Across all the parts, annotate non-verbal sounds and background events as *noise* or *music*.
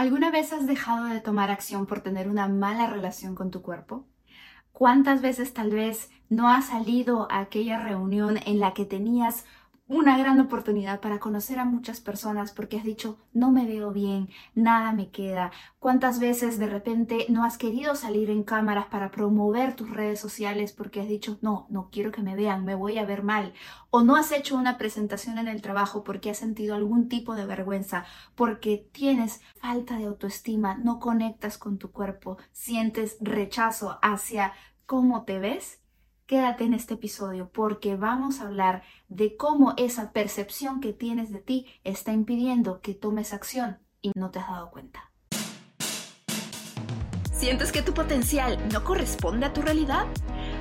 ¿Alguna vez has dejado de tomar acción por tener una mala relación con tu cuerpo? ¿Cuántas veces tal vez no has salido a aquella reunión en la que tenías una gran oportunidad para conocer a muchas personas porque has dicho, no me veo bien, nada me queda. ¿Cuántas veces de repente no has querido salir en cámaras para promover tus redes sociales porque has dicho, no, no quiero que me vean, me voy a ver mal? O no has hecho una presentación en el trabajo porque has sentido algún tipo de vergüenza, porque tienes falta de autoestima, no conectas con tu cuerpo, sientes rechazo hacia cómo te ves? Quédate en este episodio porque vamos a hablar de cómo esa percepción que tienes de ti está impidiendo que tomes acción y no te has dado cuenta. ¿Sientes que tu potencial no corresponde a tu realidad?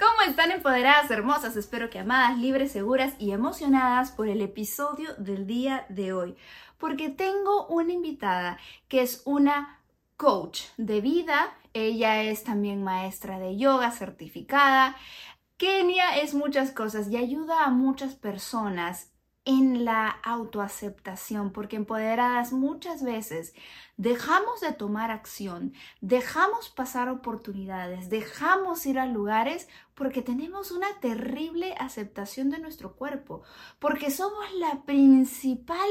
¿Cómo están empoderadas, hermosas? Espero que amadas, libres, seguras y emocionadas por el episodio del día de hoy. Porque tengo una invitada que es una coach de vida. Ella es también maestra de yoga certificada. Kenia es muchas cosas y ayuda a muchas personas en la autoaceptación, porque empoderadas muchas veces dejamos de tomar acción, dejamos pasar oportunidades, dejamos ir a lugares porque tenemos una terrible aceptación de nuestro cuerpo, porque somos la principal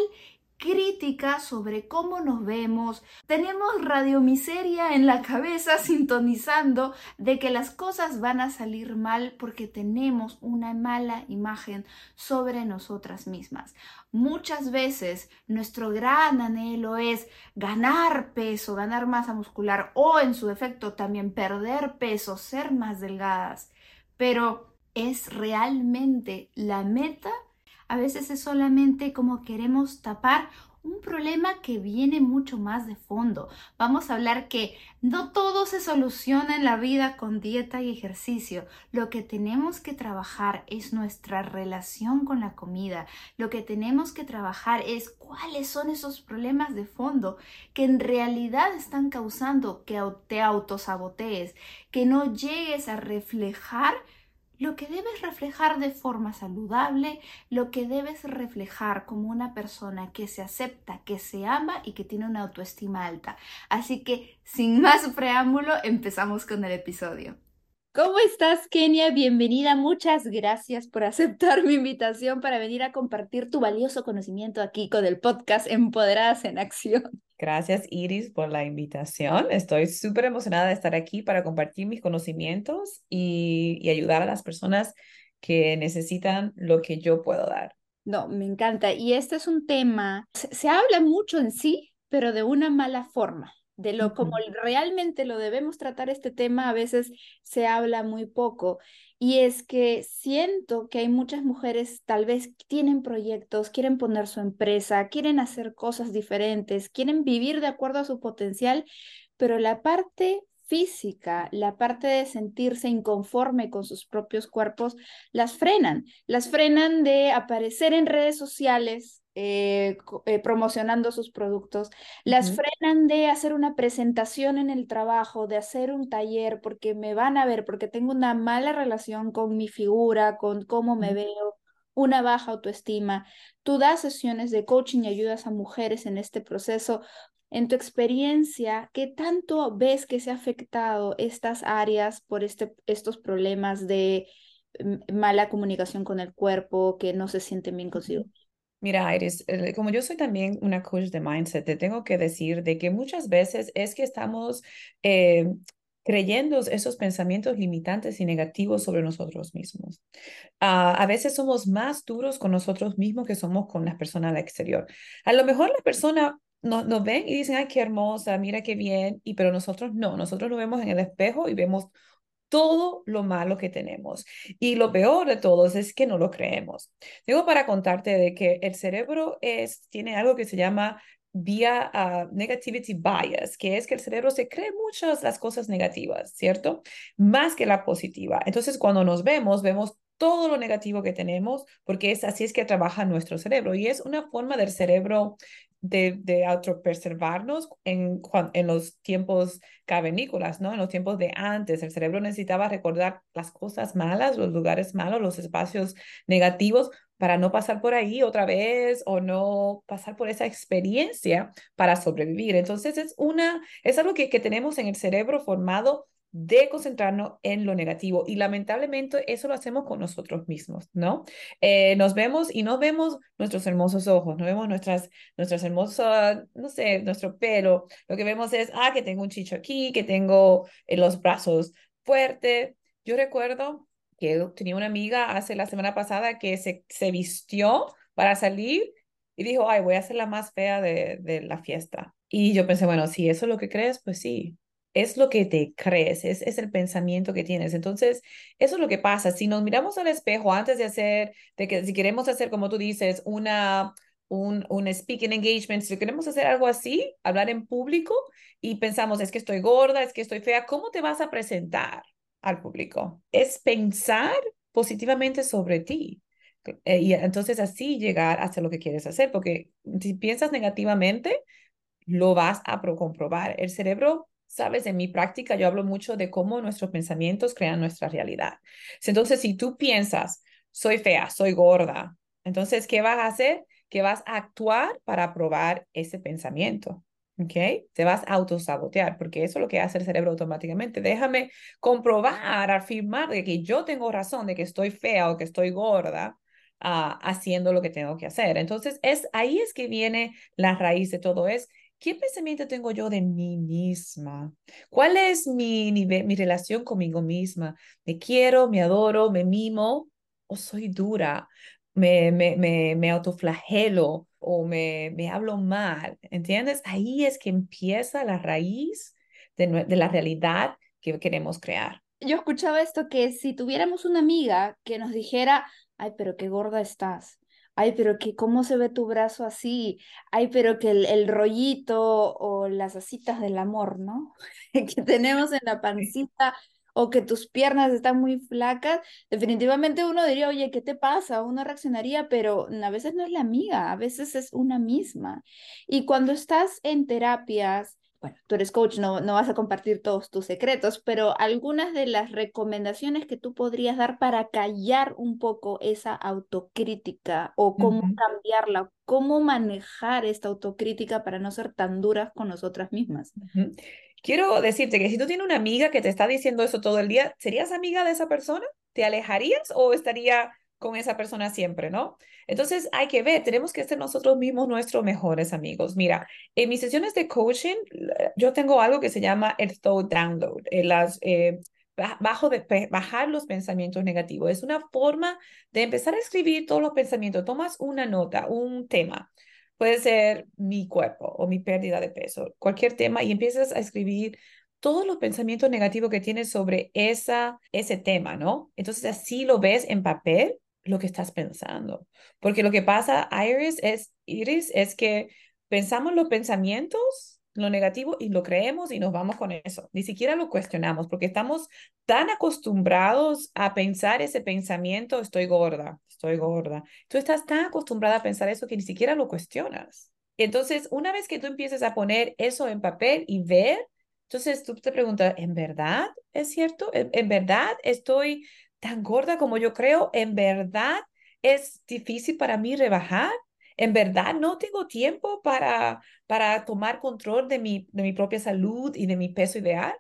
crítica sobre cómo nos vemos, tenemos radiomiseria en la cabeza *laughs* sintonizando de que las cosas van a salir mal porque tenemos una mala imagen sobre nosotras mismas. Muchas veces nuestro gran anhelo es ganar peso, ganar masa muscular o en su defecto también perder peso, ser más delgadas, pero ¿es realmente la meta a veces es solamente como queremos tapar un problema que viene mucho más de fondo. Vamos a hablar que no todo se soluciona en la vida con dieta y ejercicio. Lo que tenemos que trabajar es nuestra relación con la comida. Lo que tenemos que trabajar es cuáles son esos problemas de fondo que en realidad están causando que te autosabotees, que no llegues a reflejar lo que debes reflejar de forma saludable, lo que debes reflejar como una persona que se acepta, que se ama y que tiene una autoestima alta. Así que, sin más preámbulo, empezamos con el episodio. ¿Cómo estás, Kenia? Bienvenida. Muchas gracias por aceptar mi invitación para venir a compartir tu valioso conocimiento aquí con el podcast Empoderadas en Acción. Gracias, Iris, por la invitación. Estoy súper emocionada de estar aquí para compartir mis conocimientos y, y ayudar a las personas que necesitan lo que yo puedo dar. No, me encanta. Y este es un tema, se habla mucho en sí, pero de una mala forma de lo como realmente lo debemos tratar este tema, a veces se habla muy poco. Y es que siento que hay muchas mujeres tal vez tienen proyectos, quieren poner su empresa, quieren hacer cosas diferentes, quieren vivir de acuerdo a su potencial, pero la parte física, la parte de sentirse inconforme con sus propios cuerpos, las frenan, las frenan de aparecer en redes sociales eh, eh, promocionando sus productos, las frenan de hacer una presentación en el trabajo, de hacer un taller, porque me van a ver, porque tengo una mala relación con mi figura, con cómo me veo, una baja autoestima. Tú das sesiones de coaching y ayudas a mujeres en este proceso. En tu experiencia, ¿qué tanto ves que se ha afectado estas áreas por este, estos problemas de mm, mala comunicación con el cuerpo, que no se sienten bien consigo? Mira, Iris, como yo soy también una coach de mindset, te tengo que decir de que muchas veces es que estamos eh, creyendo esos pensamientos limitantes y negativos sobre nosotros mismos. Ah, a veces somos más duros con nosotros mismos que somos con las personas al exterior. A lo mejor la persona nos, nos ven y dicen, ay, qué hermosa, mira qué bien, y pero nosotros no, nosotros lo vemos en el espejo y vemos todo lo malo que tenemos. Y lo peor de todos es que no lo creemos. Digo para contarte de que el cerebro es, tiene algo que se llama vía uh, negativity bias, que es que el cerebro se cree muchas las cosas negativas, ¿cierto? Más que la positiva. Entonces, cuando nos vemos, vemos todo lo negativo que tenemos, porque es así es que trabaja nuestro cerebro y es una forma del cerebro de, de autopreservarnos en, en los tiempos cavernícolas, ¿no? En los tiempos de antes, el cerebro necesitaba recordar las cosas malas, los lugares malos, los espacios negativos para no pasar por ahí otra vez o no pasar por esa experiencia para sobrevivir. Entonces es una, es algo que, que tenemos en el cerebro formado de concentrarnos en lo negativo y lamentablemente eso lo hacemos con nosotros mismos, ¿no? Eh, nos vemos y no vemos nuestros hermosos ojos, no vemos nuestras, nuestras hermosas, no sé, nuestro pelo, lo que vemos es, ah, que tengo un chicho aquí, que tengo eh, los brazos fuertes. Yo recuerdo que tenía una amiga hace la semana pasada que se, se vistió para salir y dijo, ay, voy a ser la más fea de, de la fiesta. Y yo pensé, bueno, si eso es lo que crees, pues sí, es lo que te crees, es, es el pensamiento que tienes. Entonces, eso es lo que pasa. Si nos miramos al espejo antes de hacer, de que si queremos hacer, como tú dices, una, un, un speaking engagement, si queremos hacer algo así, hablar en público y pensamos, es que estoy gorda, es que estoy fea, ¿cómo te vas a presentar al público? Es pensar positivamente sobre ti. Eh, y entonces así llegar hacia lo que quieres hacer, porque si piensas negativamente, lo vas a comprobar. El cerebro Sabes, en mi práctica yo hablo mucho de cómo nuestros pensamientos crean nuestra realidad. Entonces, si tú piensas, soy fea, soy gorda, entonces, ¿qué vas a hacer? Que vas a actuar para probar ese pensamiento. ¿Ok? Te vas a autosabotear, porque eso es lo que hace el cerebro automáticamente. Déjame comprobar, afirmar de que yo tengo razón, de que estoy fea o que estoy gorda, uh, haciendo lo que tengo que hacer. Entonces, es, ahí es que viene la raíz de todo, es ¿Qué pensamiento tengo yo de mí misma? ¿Cuál es mi, mi relación conmigo misma? ¿Me quiero, me adoro, me mimo o soy dura? ¿Me, me, me, me autoflagelo o me, me hablo mal? ¿Entiendes? Ahí es que empieza la raíz de, de la realidad que queremos crear. Yo escuchaba esto que si tuviéramos una amiga que nos dijera, ay, pero qué gorda estás ay, pero que cómo se ve tu brazo así, ay, pero que el, rollito o las asitas del amor, ¿no? *laughs* que tenemos en la pancita o que tus piernas están muy flacas, definitivamente uno diría, oye, ¿qué te pasa? Uno reaccionaría, pero a veces no es la amiga, a veces es una misma. Y cuando estás en terapias, bueno, tú eres coach, no, no vas a compartir todos tus secretos, pero algunas de las recomendaciones que tú podrías dar para callar un poco esa autocrítica o cómo cambiarla, cómo manejar esta autocrítica para no ser tan duras con nosotras mismas. Quiero decirte que si tú tienes una amiga que te está diciendo eso todo el día, ¿serías amiga de esa persona? ¿Te alejarías o estaría con esa persona siempre, ¿no? Entonces hay que ver, tenemos que ser nosotros mismos nuestros mejores amigos. Mira, en mis sesiones de coaching, yo tengo algo que se llama el thought download, eh, las, eh, bajo de, bajar los pensamientos negativos. Es una forma de empezar a escribir todos los pensamientos. Tomas una nota, un tema. Puede ser mi cuerpo o mi pérdida de peso, cualquier tema, y empiezas a escribir todos los pensamientos negativos que tienes sobre esa, ese tema, ¿no? Entonces así lo ves en papel lo que estás pensando. Porque lo que pasa, Iris, es, Iris, es que pensamos los pensamientos, lo negativo, y lo creemos y nos vamos con eso. Ni siquiera lo cuestionamos porque estamos tan acostumbrados a pensar ese pensamiento, estoy gorda, estoy gorda. Tú estás tan acostumbrada a pensar eso que ni siquiera lo cuestionas. Entonces, una vez que tú empieces a poner eso en papel y ver, entonces tú te preguntas, ¿en verdad es cierto? en verdad estoy tan gorda como yo creo, en verdad es difícil para mí rebajar. En verdad no tengo tiempo para, para tomar control de mi, de mi propia salud y de mi peso ideal.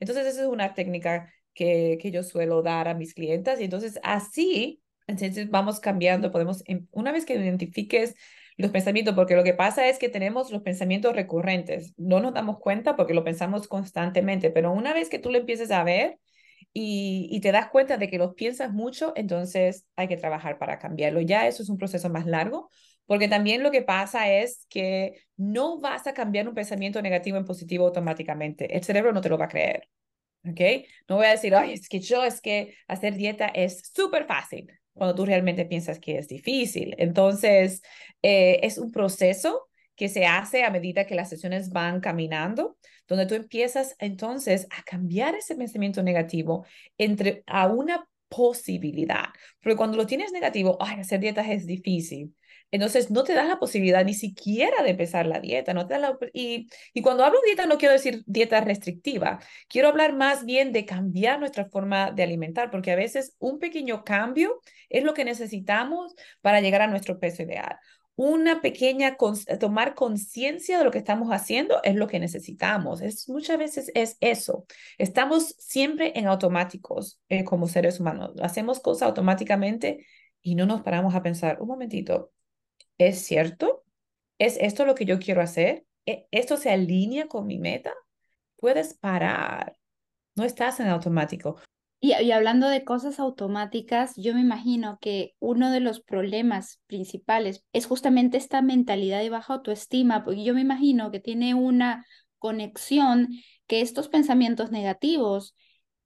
Entonces, esa es una técnica que, que yo suelo dar a mis clientes. Y entonces, así, entonces vamos cambiando. Podemos, una vez que identifiques los pensamientos, porque lo que pasa es que tenemos los pensamientos recurrentes. No nos damos cuenta porque lo pensamos constantemente, pero una vez que tú lo empieces a ver, y, te das cuenta de que los piensas mucho, entonces hay que trabajar para cambiarlo. Ya eso es un proceso más largo, porque también lo que pasa es que no vas a cambiar un pensamiento negativo en positivo automáticamente. El cerebro no te lo va a creer. ¿Ok? No voy a decir, ay, es que yo, es que hacer dieta es súper fácil, cuando tú realmente piensas que es difícil. Entonces, eh, es un proceso que se hace a medida que las sesiones van caminando, donde tú empiezas entonces a cambiar ese pensamiento negativo entre a una posibilidad. Porque cuando lo tienes negativo, ay, hacer dietas es difícil. Entonces, no te das la posibilidad ni siquiera de empezar la dieta. No te la, y, y cuando hablo de dieta, no quiero decir dieta restrictiva. Quiero hablar más bien de cambiar nuestra forma de alimentar, porque a veces un pequeño cambio es lo que necesitamos para llegar a nuestro peso ideal. Una pequeña, tomar conciencia de lo que estamos haciendo es lo que necesitamos. Es, muchas veces es eso. Estamos siempre en automáticos eh, como seres humanos. Hacemos cosas automáticamente y no nos paramos a pensar, un momentito, ¿es cierto? ¿Es esto lo que yo quiero hacer? ¿E-, ¿Esto se alinea con mi meta? Puedes parar. No estás en automático. Y, y, hablando de cosas automáticas, yo me imagino que uno de los problemas principales es justamente esta mentalidad de baja autoestima, porque yo me imagino que tiene una conexión que estos pensamientos negativos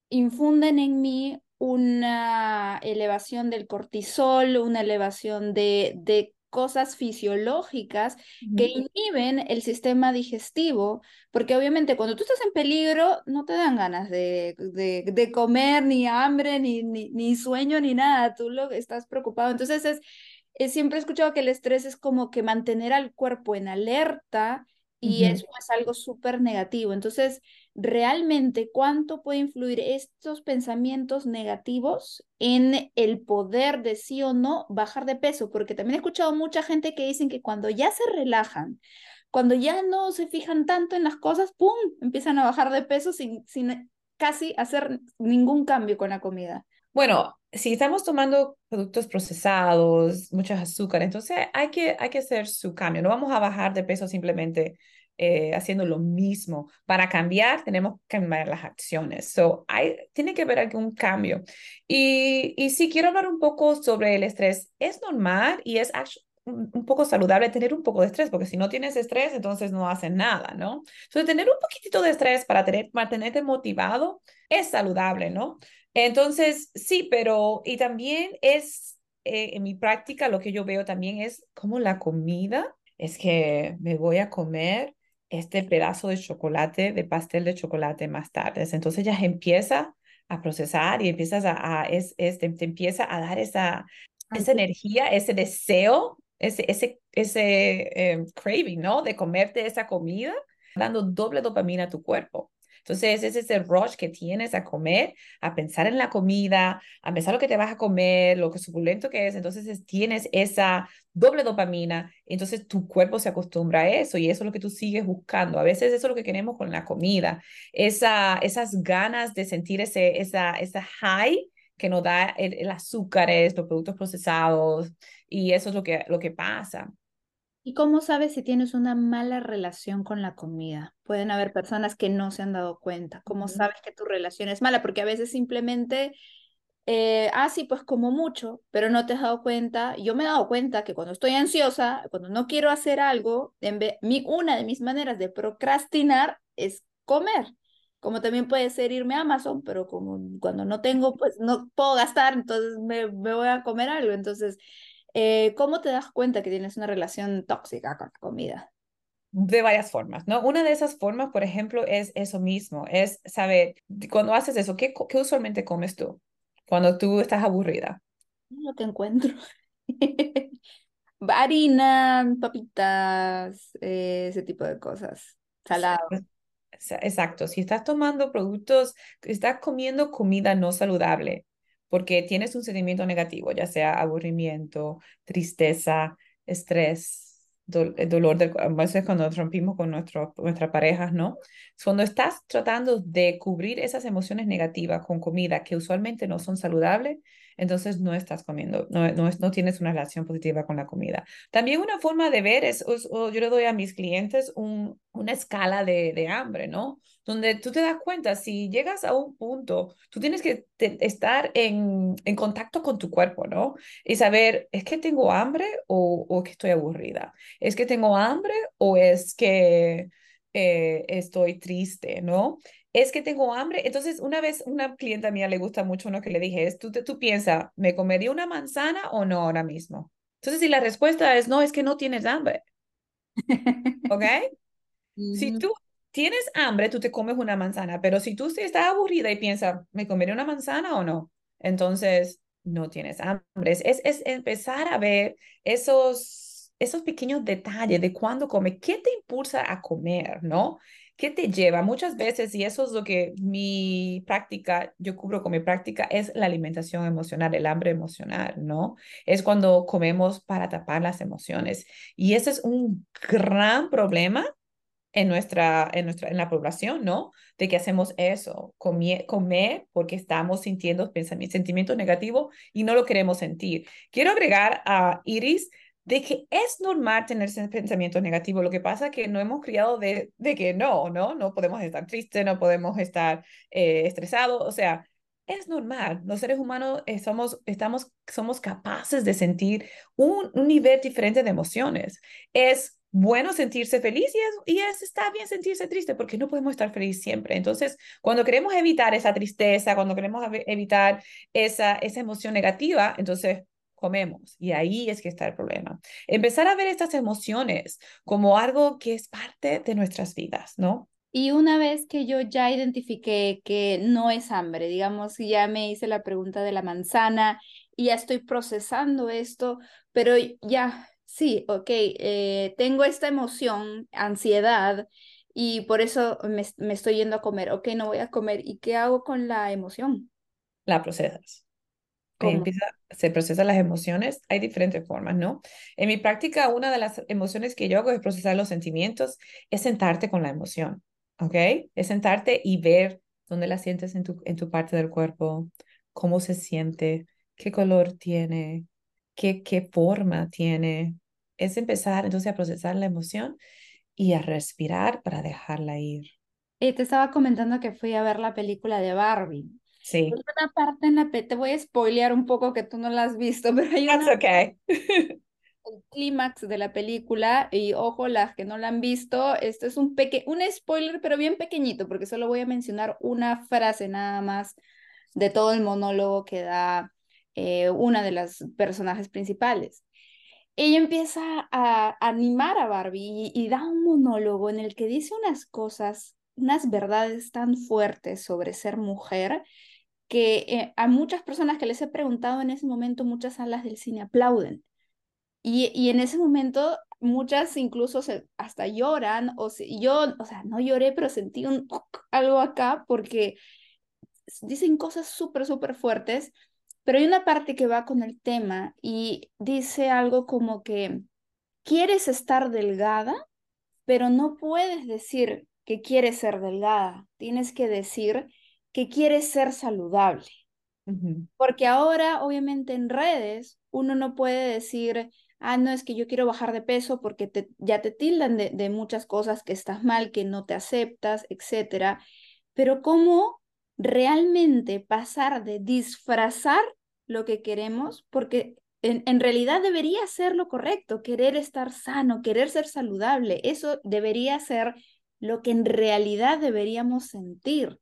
infunden en mí una elevación del cortisol, una elevación de, de cosas fisiológicas que inhiben el sistema digestivo, porque obviamente cuando tú estás en peligro no te dan ganas de, de, comer, ni hambre, ni, ni, ni, sueño, ni nada, tú lo estás preocupado. Entonces es, es, siempre he escuchado que el estrés es como que mantener al cuerpo en alerta y eso es algo súper negativo. Entonces, realmente, ¿cuánto puede influir estos pensamientos negativos en el poder de sí o no bajar de peso? Porque también he escuchado mucha gente que dicen que cuando ya se relajan, cuando ya no se fijan tanto en las cosas, ¡pum!, empiezan a bajar de peso sin, sin casi hacer ningún cambio con la comida. Bueno, si estamos tomando productos procesados, muchos azúcares, entonces hay que, hay que hacer su cambio. No vamos a bajar de peso simplemente eh, haciendo lo mismo. Para cambiar, tenemos que cambiar las acciones. So, hay, tiene que haber algún cambio. Y, y quiero hablar un poco sobre el estrés. Es normal y es un poco saludable tener un poco de estrés, porque si no tienes estrés, entonces no haces nada, ¿no? Entonces, tener un poquitito de estrés para tener, mantenerte motivado es saludable, ¿no? Entonces, sí, pero y también es, eh, en mi práctica, lo que yo veo también es como la comida, es que me voy a comer este pedazo de chocolate, de pastel de chocolate más tarde. Entonces ya empieza a procesar y empiezas a, es, te, empieza a dar esa, esa energía, ese deseo, ese, ese, ese em, craving, ¿no? De comerte esa comida, dando doble dopamina a tu cuerpo. Entonces, es ese rush que tienes a comer, a pensar en la comida, a pensar lo que te vas a comer, lo que suculento que es. Entonces, tienes esa doble dopamina, entonces tu cuerpo se acostumbra a eso y eso es lo que tú sigues buscando. A veces eso es lo que queremos con la comida, esa, esas ganas de sentir ese, esa, esa high que nos da el, el azúcar, los productos procesados, y eso es lo que, lo que pasa. ¿Y cómo sabes si tienes una mala relación con la comida? Pueden haber personas que no se han dado cuenta. ¿Cómo sabes que tu relación es mala? Porque a veces simplemente, eh, ah, sí, pues como mucho, pero no te has dado cuenta. Yo me he dado cuenta que cuando estoy ansiosa, cuando no quiero hacer algo, en mi, una de mis maneras de procrastinar es comer. Como también puede ser irme a Amazon, pero como cuando no tengo, pues no puedo gastar, entonces me, me voy a comer algo. Entonces, eh, ¿Cómo te das cuenta que tienes una relación tóxica con la comida? De varias formas, ¿no? Una de esas formas, por ejemplo, es eso mismo, es saber, cuando haces eso, ¿qué, qué usualmente comes tú? Cuando tú estás aburrida. No te encuentro. *laughs* Harina, papitas, eh, ese tipo de cosas. Salado. Exacto. Si estás tomando productos, estás comiendo comida no saludable, porque tienes un sentimiento negativo, ya sea aburrimiento, tristeza, estrés, dolor del a veces cuando rompimos con nuestro, nuestras parejas, ¿no? Cuando estás tratando de cubrir esas emociones negativas con comida que usualmente no son saludables, entonces no estás comiendo, no, no, no tienes una relación positiva con la comida. También una forma de ver es, yo le doy a mis clientes un, una escala de, de hambre, ¿no? Donde tú te das cuenta, si llegas a un punto, tú tienes que estar en, en, contacto con tu cuerpo, ¿no? Y saber, ¿es que tengo hambre o, o que estoy aburrida? ¿Es que tengo hambre o es que eh, estoy triste, ¿no? Es que tengo hambre. Entonces, una vez una clienta mía le gusta mucho uno que le dije, es, tú, tú piensas, ¿me comería una manzana o no ahora mismo? Entonces, si la respuesta es no, es que no tienes hambre. *laughs* ¿Ok? Si tú tienes hambre, tú te comes una manzana, pero si tú estás aburrida y piensas, ¿me comeré una manzana o no? Entonces, no tienes hambre. Es, es empezar a ver esos, esos pequeños detalles de cuándo come, qué te impulsa a comer, ¿no? ¿Qué te lleva? Muchas veces, y eso es lo que mi práctica, yo cubro con mi práctica, es la alimentación emocional, el hambre emocional, ¿no? Es cuando comemos para tapar las emociones. Y ese es un gran problema en nuestra, en nuestra, en la población, ¿no? De que hacemos eso, comer, comer porque estamos sintiendo pensamientos, sentimientos negativos y no lo queremos sentir. Quiero agregar a Iris de que es normal tener pensamientos negativos. Lo que pasa es que no hemos criado de, de que no, ¿no? No podemos estar tristes, no podemos estar eh, estresados. O sea, es normal. Los seres humanos eh, somos, estamos, somos capaces de sentir un, un nivel diferente de emociones. Es bueno sentirse feliz y es, y es está bien sentirse triste porque no podemos estar feliz siempre. Entonces, cuando queremos evitar esa tristeza, cuando queremos evitar esa, esa emoción negativa, entonces comemos. Y ahí es que está el problema. Empezar a ver estas emociones como algo que es parte de nuestras vidas, ¿no? Y una vez que yo ya identifiqué que no es hambre, digamos, ya me hice la pregunta de la manzana y ya estoy procesando esto, pero ya, sí, ok, eh, tengo esta emoción, ansiedad, y por eso me, me estoy yendo a comer. Ok, no voy a comer. ¿Y qué hago con la emoción? La procesas empieza, se procesan las emociones, hay diferentes formas, ¿no? En mi práctica, una de las emociones que yo hago es procesar los sentimientos, es sentarte con la emoción, ¿ok? Es sentarte y ver dónde la sientes en tu, en tu parte del cuerpo, cómo se siente, qué color tiene, qué, qué forma tiene. Es empezar entonces a procesar la emoción y a respirar para dejarla ir. Y te estaba comentando que fui a ver la película de Barbie. Sí. Hay una parte en la te voy a spoilear un poco que tú no la has visto, *laughs* pero hay una okay. *laughs* el clímax de la película y ojo las que no la han visto, esto es un peque un spoiler pero bien pequeñito porque solo voy a mencionar una frase nada más de todo el monólogo que da eh, una de las personajes principales. Ella empieza a animar a Barbie y da un monólogo en el que dice unas cosas, unas verdades tan fuertes sobre ser mujer que eh, a muchas personas que les he preguntado en ese momento, muchas salas del cine aplauden. Y, y en ese momento muchas incluso se, hasta lloran, o si, yo, o sea, no lloré, pero sentí un, *laughs* algo acá porque dicen cosas súper, súper fuertes, pero hay una parte que va con el tema y dice algo como que quieres estar delgada, pero no puedes decir que quieres ser delgada, tienes que decir que quiere ser saludable. Porque ahora, obviamente, en redes, uno no puede decir, ah, no, es que yo quiero bajar de peso porque te, ya te tildan de, de muchas cosas que estás mal, que no te aceptas, etc. Pero cómo realmente pasar de disfrazar lo que queremos, porque en, en, realidad debería ser lo correcto, querer estar sano, querer ser saludable, eso debería ser lo que en realidad deberíamos sentir.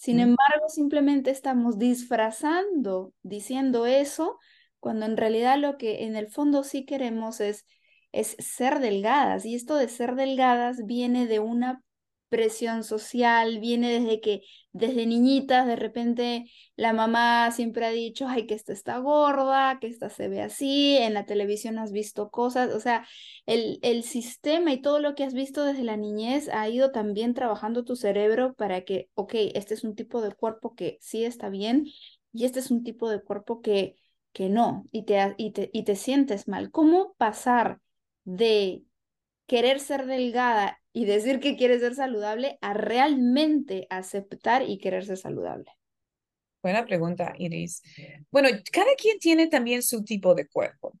Sin embargo, simplemente estamos disfrazando, diciendo eso, cuando en realidad lo que en el fondo sí queremos es, es ser delgadas. Y esto de ser delgadas viene de una presión social, viene desde que desde niñitas de repente la mamá siempre ha dicho, ay, que esta está gorda, que esta se ve así, en la televisión has visto cosas, o sea, el, el sistema y todo lo que has visto desde la niñez ha ido también trabajando tu cerebro para que, ok, este es un tipo de cuerpo que sí está bien y este es un tipo de cuerpo que, que no, y te, y te, y te sientes mal. ¿Cómo pasar de querer ser delgada y decir que quieres ser saludable a realmente aceptar y querer ser saludable? Buena pregunta, Iris. Bueno, cada quien tiene también su tipo de cuerpo,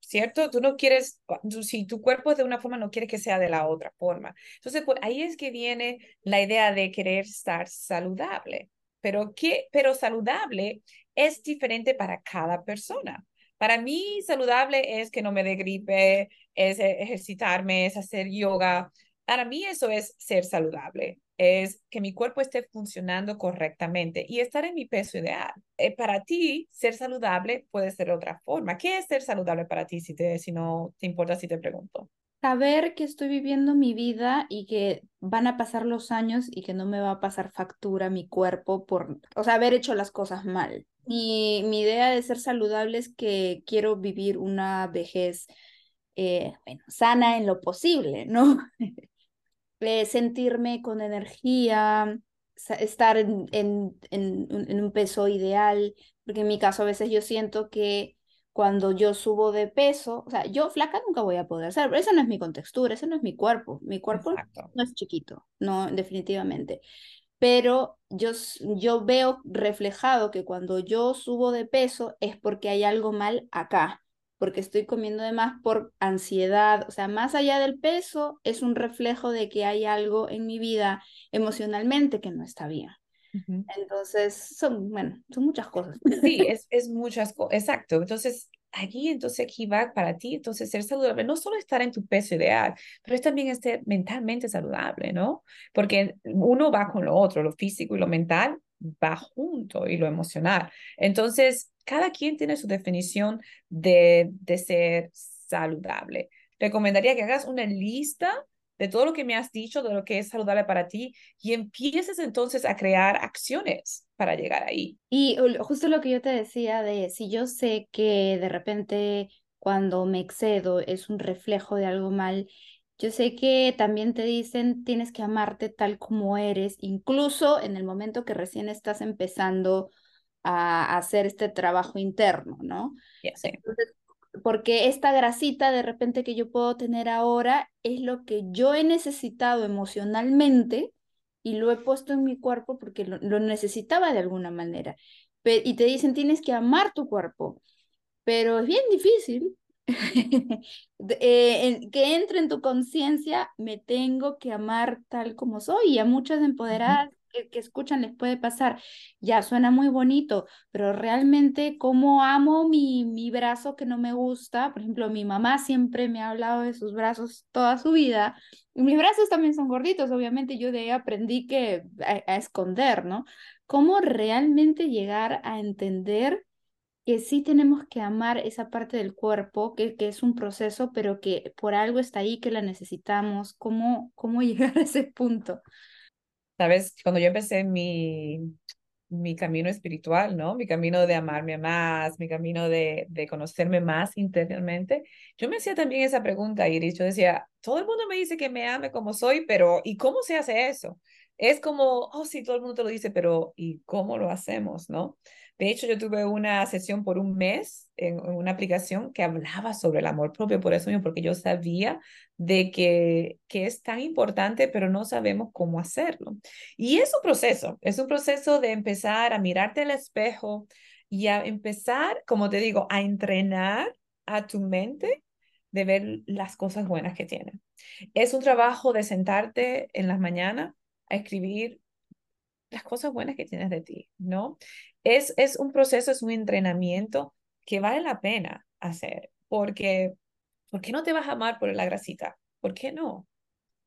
¿cierto? Tú no quieres, si tu cuerpo es de una forma, no quieres que sea de la otra forma. Entonces, por ahí es que viene la idea de querer estar saludable. Pero, ¿qué? Pero saludable es diferente para cada persona. Para mí, saludable es que no me dé gripe, es ejercitarme, es hacer yoga, para mí eso es ser saludable, es que mi cuerpo esté funcionando correctamente y estar en mi peso ideal. Eh, para ti, ser saludable puede ser otra forma. ¿Qué es ser saludable para ti si, te, si no te importa si te pregunto? saber que estoy viviendo mi vida y que van a pasar los años y que no me va a pasar factura mi cuerpo por, o sea, haber hecho las cosas mal. Y mi idea de ser saludable es que quiero vivir una vejez, eh, bueno, sana en lo posible, ¿no? *laughs* Eh, sentirme con energía, estar en, en, en un peso ideal, porque en mi caso a veces yo siento que cuando yo subo de peso, o sea, yo flaca nunca voy a poder ser, pero esa no es mi contextura, ese no es mi cuerpo, mi cuerpo no es chiquito, no, definitivamente. Pero yo, yo veo reflejado que cuando yo subo de peso es porque hay algo mal acá, porque estoy comiendo de más por ansiedad, o sea, más allá del peso, es un reflejo de que hay algo en mi vida emocionalmente que no está bien. Entonces, son, bueno, son muchas cosas. Sí, *laughs* es, es muchas cosas, exacto. Entonces, aquí, entonces, aquí va para ti, entonces, ser saludable, no solo estar en tu peso ideal, pero es también estar mentalmente saludable, ¿no? Porque uno va con lo otro, lo físico y lo mental va junto y lo emocional. Entonces, cada quien tiene su definición de, de ser saludable. Recomendaría que hagas una lista de todo lo que me has dicho, de lo que es saludable para ti, y empieces entonces a crear acciones para llegar ahí. Y justo lo que yo te decía de si yo sé que de repente cuando me excedo es un reflejo de algo mal, yo sé que también te dicen tienes que amarte tal como eres, incluso en el momento que recién estás empezando a hacer este trabajo interno, ¿no? Entonces, porque esta grasita de repente que yo puedo tener ahora es lo que yo he necesitado emocionalmente y lo he puesto en mi cuerpo porque lo, necesitaba de alguna manera. y te dicen, tienes que amar tu cuerpo, pero es bien difícil. *laughs* Eh, que entre en tu conciencia, me tengo que amar tal como soy. Y a muchas empoderadas que, escuchan les puede pasar, ya suena muy bonito, pero realmente cómo amo mi, mi brazo que no me gusta, por ejemplo, mi mamá siempre me ha hablado de sus brazos toda su vida, y mis brazos también son gorditos, obviamente yo de ahí aprendí que a, esconder, ¿no? ¿Cómo realmente llegar a entender que sí tenemos que amar esa parte del cuerpo, que, que, es un proceso, pero que por algo está ahí, que la necesitamos, cómo, cómo *laughs* llegar a ese punto. Sabes, cuando yo empecé mi, mi camino espiritual, ¿no? Mi camino de amarme más, mi camino de, de conocerme más interiormente, yo me hacía también esa pregunta, Iris. Yo decía, todo el mundo me dice que me ame como soy, pero ¿y cómo se hace eso? Es como, oh, sí, todo el mundo te lo dice, pero ¿y cómo lo hacemos, no? De hecho, yo tuve una sesión por un mes en, una aplicación que hablaba sobre el amor propio, por eso mismo, porque yo sabía de que, que es tan importante, pero no sabemos cómo hacerlo. Y es un proceso, es un proceso de empezar a mirarte al espejo y a empezar, como te digo, a entrenar a tu mente de ver las cosas buenas que tiene. Es un trabajo de sentarte en las mañanas a escribir las cosas buenas que tienes de ti, ¿no? es, es un proceso, es un entrenamiento que vale la pena hacer, porque ¿por qué no te vas a amar por la grasita? ¿Por qué no?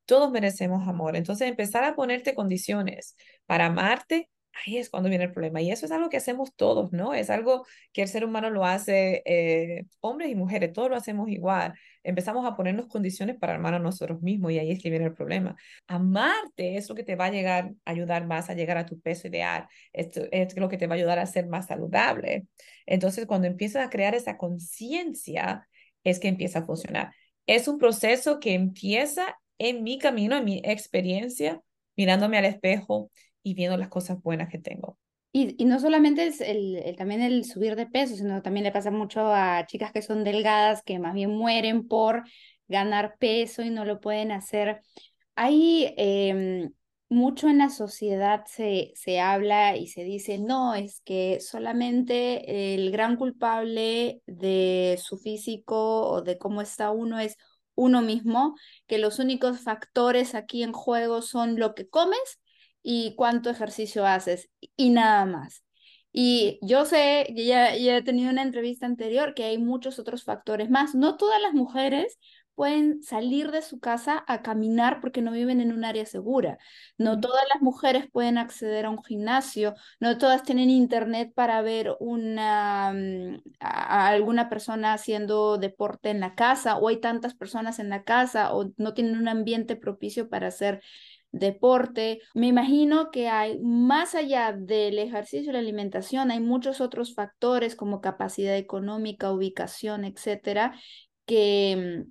Todos merecemos amor. Entonces, empezar a ponerte condiciones para amarte ahí es cuando viene el problema. Y eso es algo que hacemos todos, ¿no? Es algo que el ser humano lo hace, eh, hombres y mujeres, todos lo hacemos igual. Empezamos a ponernos condiciones para amar a nosotros mismos y ahí es que viene el problema. Amarte es lo que te va a llegar, ayudar más a llegar a tu peso ideal. Esto es lo que te va a ayudar a ser más saludable. Entonces, cuando empiezas a crear esa conciencia, es que empieza a funcionar. Es un proceso que empieza en mi camino, en mi experiencia, mirándome al espejo y viendo las cosas buenas que tengo. Y, y no solamente es el, el, también el subir de peso, sino también le pasa mucho a chicas que son delgadas, que más bien mueren por ganar peso y no lo pueden hacer. Hay eh, mucho en la sociedad se, se habla y se dice, no, es que solamente el gran culpable de su físico o de cómo está uno es uno mismo, que los únicos factores aquí en juego son lo que comes y cuánto ejercicio haces y nada más. Y yo sé, ya, ya he tenido una entrevista anterior, que hay muchos otros factores más. No todas las mujeres pueden salir de su casa a caminar porque no viven en un área segura. No todas las mujeres pueden acceder a un gimnasio, no todas tienen internet para ver una, mm, a, alguna persona haciendo deporte en la casa o hay tantas personas en la casa o no tienen un ambiente propicio para hacer deporte. Me imagino que hay, más allá del ejercicio y la alimentación, hay muchos otros factores como capacidad económica, ubicación, etcétera, que,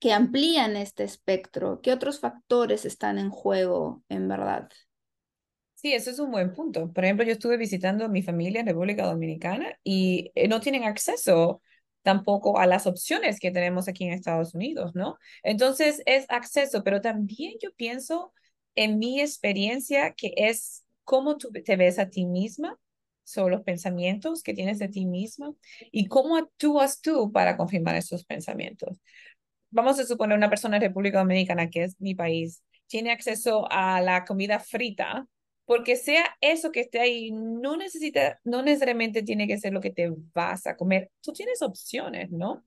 que amplían este espectro. ¿Qué otros factores están en juego, en verdad? Sí, eso es un buen punto. Por ejemplo, yo estuve visitando a mi familia en República Dominicana y eh, no tienen acceso tampoco a las opciones que tenemos aquí en Estados Unidos, ¿no? Entonces es acceso, pero también yo pienso en mi experiencia que es cómo tú te ves a ti misma sobre los pensamientos que tienes de ti misma y cómo actúas tú para confirmar esos pensamientos. Vamos a suponer una persona en República Dominicana, que es mi país, tiene acceso a la comida frita, porque sea eso que esté ahí, no necesita, no necesariamente tiene que ser lo que te vas a comer. Tú tienes opciones, ¿no?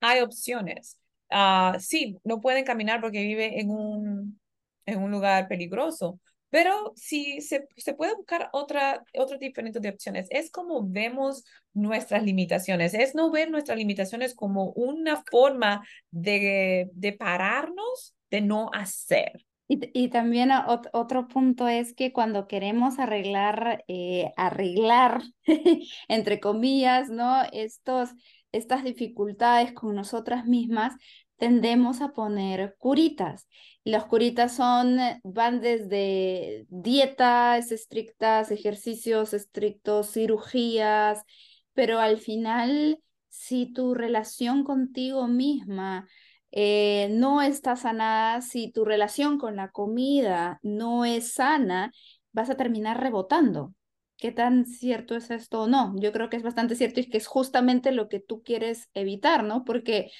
Hay opciones. Uh, sí, no pueden caminar porque vive en un, en un lugar peligroso, pero si se, se puede buscar otra, otro diferente de opciones. Es como vemos nuestras limitaciones. Es no ver nuestras limitaciones como una forma de, de pararnos de no hacer. Y, y también otro punto es que cuando queremos arreglar, eh, arreglar, *laughs* entre comillas, ¿no? Estos, estas dificultades con nosotras mismas, tendemos a poner curitas. Las curitas son, van desde dietas estrictas, ejercicios estrictos, cirugías, pero al final, si tu relación contigo misma eh, no está sanada, si tu relación con la comida no es sana, vas a terminar rebotando. ¿Qué tan cierto es esto o no? Yo creo que es bastante cierto y que es justamente lo que tú quieres evitar, ¿no? Porque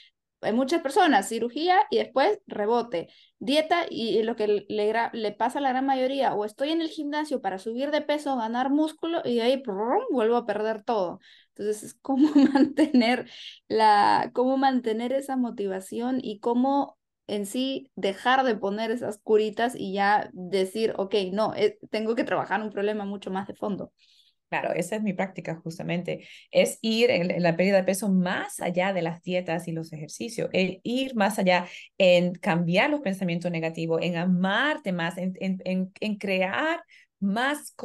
hay muchas personas, cirugía y después rebote, dieta y lo que le, le, pasa a la gran mayoría, o estoy en el gimnasio para subir de peso, ganar músculo y ahí vuelvo a perder todo. Entonces es cómo *laughs* mantener la, cómo mantener esa motivación y cómo en sí dejar de poner esas curitas y ya decir, ok, no, eh, tengo que trabajar un problema mucho más de fondo. Claro, esa es mi práctica justamente, es ir en, la pérdida de peso más allá de las dietas y los ejercicios, el ir más allá en cambiar los pensamientos negativos, en amarte más, en, en, en crear más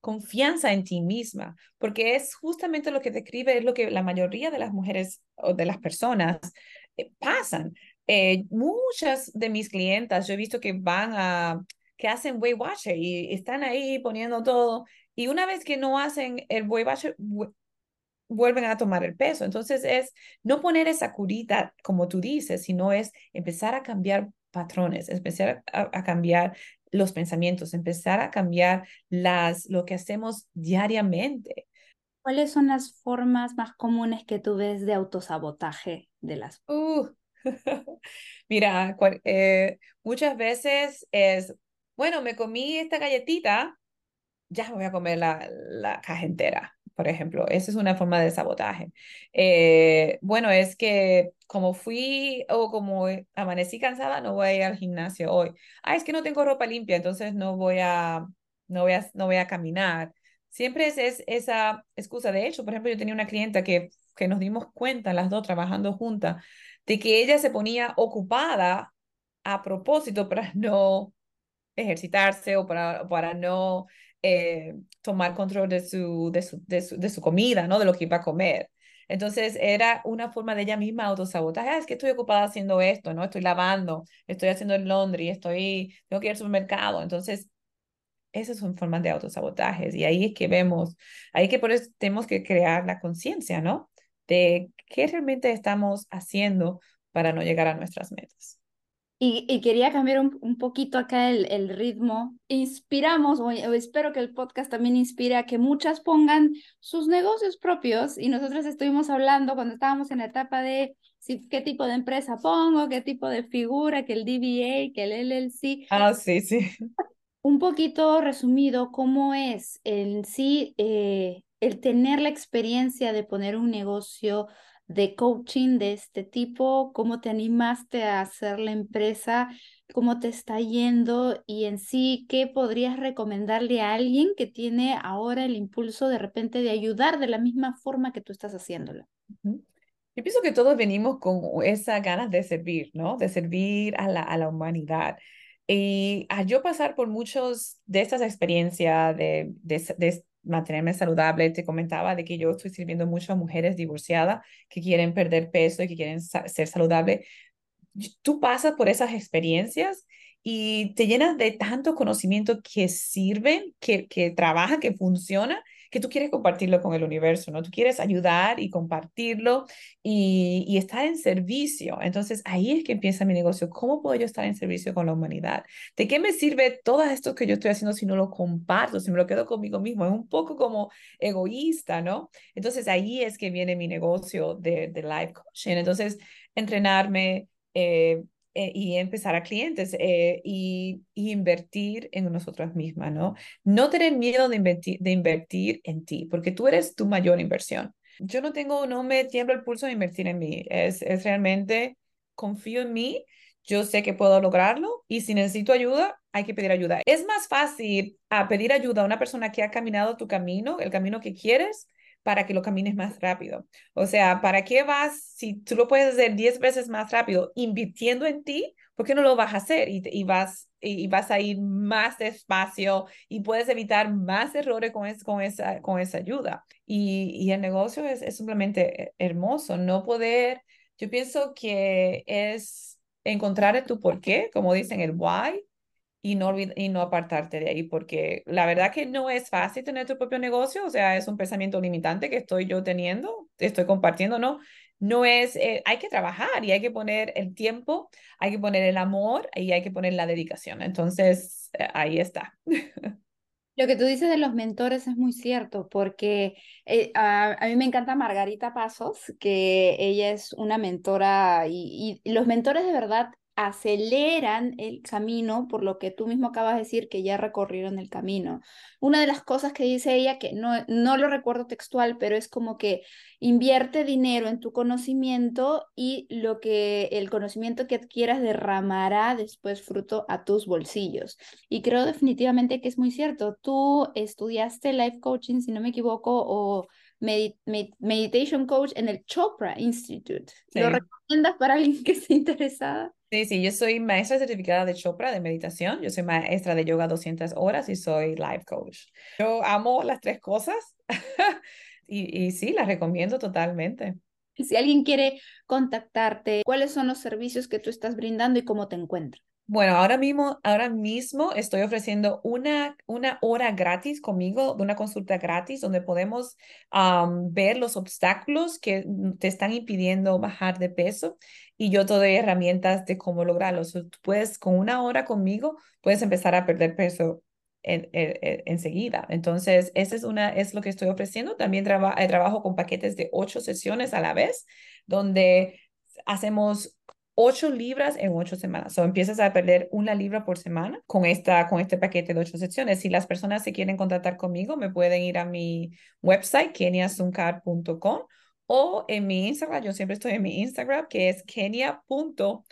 confianza en ti misma, porque es justamente lo que te escribe, es lo que la mayoría de las mujeres o de las personas eh, pasan. Eh, muchas de mis clientas, yo he visto que van a, que hacen Weight Watcher y están ahí poniendo todo y una vez que no hacen el Weight vuelven a tomar el peso. Entonces es no poner esa curita, como tú dices, sino es empezar a cambiar patrones, empezar a, cambiar los pensamientos, empezar a cambiar las, lo que hacemos diariamente. ¿Cuáles son las formas más comunes que tú ves de autosabotaje de las? Uh, *laughs* mira, eh, muchas veces es, bueno, me comí esta galletita, ya voy a comer la, la caja entera, por ejemplo. Esa es una forma de sabotaje. Eh, bueno, es que como fui o como amanecí cansada, no voy a ir al gimnasio hoy. Ah, es que no tengo ropa limpia, entonces no voy a, no voy a, no voy a caminar. Siempre es, es esa excusa. De hecho, por ejemplo, yo tenía una clienta que, que nos dimos cuenta, las dos trabajando juntas, de que ella se ponía ocupada a propósito para no ejercitarse o para, para no eh, tomar control de su, de su, de, su, comida, ¿no? De lo que iba a comer. Entonces era una forma de ella misma autosabotaje. Ah, es que estoy ocupada haciendo esto, ¿no? Estoy lavando, estoy haciendo el laundry, estoy, tengo que ir al supermercado. Entonces, esas son formas de autosabotajes. Y ahí es que vemos, ahí que por eso tenemos que crear la conciencia, ¿no? De qué realmente estamos haciendo para no llegar a nuestras metas. Y, quería cambiar un, poquito acá el, el ritmo. Inspiramos, o, espero que el podcast también inspire a que muchas pongan sus negocios propios. Y nosotros estuvimos hablando cuando estábamos en la etapa de si, qué tipo de empresa pongo, qué tipo de figura, que el DBA, que el LLC. Ah, sí, sí. Un poquito resumido, ¿cómo es en sí eh, el tener la experiencia de poner un negocio de coaching de este tipo? ¿Cómo te animaste a hacer la empresa? ¿Cómo te está yendo? Y en sí, ¿qué podrías recomendarle a alguien que tiene ahora el impulso de repente de ayudar de la misma forma que tú estás haciéndolo? Yo pienso que todos venimos con esa ganas de servir, ¿no? De servir a la, a la humanidad. Y al yo pasar por muchos de estas experiencias de, de, de, mantenerme saludable, te comentaba de que yo estoy sirviendo mucho a mujeres divorciadas que quieren perder peso y que quieren ser saludables. Tú pasas por esas experiencias y te llenas de tanto conocimiento que sirven, que, que trabajan, que funcionan, que tú quieres compartirlo con el universo, ¿no? Tú quieres ayudar y compartirlo y, estar en servicio. Entonces ahí es que empieza mi negocio. ¿Cómo puedo yo estar en servicio con la humanidad? ¿De qué me sirve todo esto que yo estoy haciendo si no lo comparto, si me lo quedo conmigo mismo? Es un poco como egoísta, ¿no? Entonces ahí es que viene mi negocio de, de life coaching. Entonces, entrenarme, eh, eh, y empezar a clientes eh, y, invertir en nosotras mismas, ¿no? No tener miedo de invertir, de invertir en ti, porque tú eres tu mayor inversión. Yo no tengo, no me tiembla el pulso de invertir en mí, es, es realmente, confío en mí, yo sé que puedo lograrlo y si necesito ayuda, hay que pedir ayuda. Es más fácil a pedir ayuda a una persona que ha caminado tu camino, el camino que quieres, para que lo camines más rápido. O sea, ¿para qué vas, si tú lo puedes hacer 10 veces más rápido invirtiendo en ti, ¿por qué no lo vas a hacer? Y, vas, y, vas a ir más despacio y puedes evitar más errores con, con, esa, con esa ayuda. Y, y el negocio es, es simplemente hermoso. No poder, yo pienso que es encontrar tu por qué, como dicen, el why, y no, y no apartarte de ahí, porque la verdad que no es fácil tener tu propio negocio, o sea, es un pensamiento limitante que estoy yo teniendo, estoy compartiendo, ¿no? No es, eh, hay que trabajar y hay que poner el tiempo, hay que poner el amor y hay que poner la dedicación. Entonces, eh, ahí está. *laughs* Lo que tú dices de los mentores es muy cierto, porque eh, a, a, mí me encanta Margarita Pasos, que ella es una mentora y, y los mentores de verdad aceleran el camino por lo que tú mismo acabas de decir que ya recorrieron el camino. Una de las cosas que dice ella, que no, no lo recuerdo textual, pero es como que invierte dinero en tu conocimiento y lo que el conocimiento que adquieras derramará después fruto a tus bolsillos. Y creo definitivamente que es muy cierto. Tú estudiaste life coaching, si no me equivoco, o meditation coach en el Chopra Institute. ¿Lo recomiendas para alguien que esté interesada? Sí, sí, yo soy maestra certificada de Chopra de meditación, yo soy maestra de yoga 200 horas y soy life coach. Yo amo las tres cosas *laughs* y, y sí, las recomiendo totalmente. Si alguien quiere contactarte, ¿cuáles son los servicios que tú estás brindando y cómo te encuentras? Bueno, ahora mismo, ahora mismo estoy ofreciendo una, una hora gratis conmigo, de una consulta gratis, donde podemos um, ver los obstáculos que te están impidiendo bajar de peso y yo te doy herramientas de cómo lograrlo. tú puedes, con una hora conmigo, puedes empezar a perder peso en, en, enseguida. Entonces, ese es, una, es lo que estoy ofreciendo. También traba, eh, trabajo con paquetes de ocho sesiones a la vez, donde hacemos ocho libras en ocho semanas. O empiezas a perder una libra por semana con, esta, con este paquete de ocho sesiones. Si las personas se quieren contactar conmigo, me pueden ir a mi website, keniasuncar.com o en mi Instagram, yo siempre estoy en mi Instagram, que es kenia.suncar,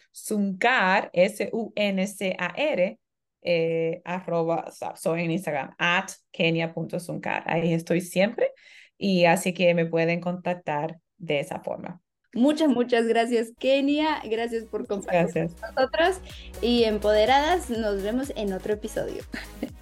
S-U-N-C-A-R, eh, arroba, soy en Instagram, at kenia.suncar. Ahí estoy siempre y así que me pueden contactar de esa forma. Muchas, muchas gracias, Kenia. Gracias por compartir con nosotros. Y empoderadas, nos vemos en otro episodio. *laughs*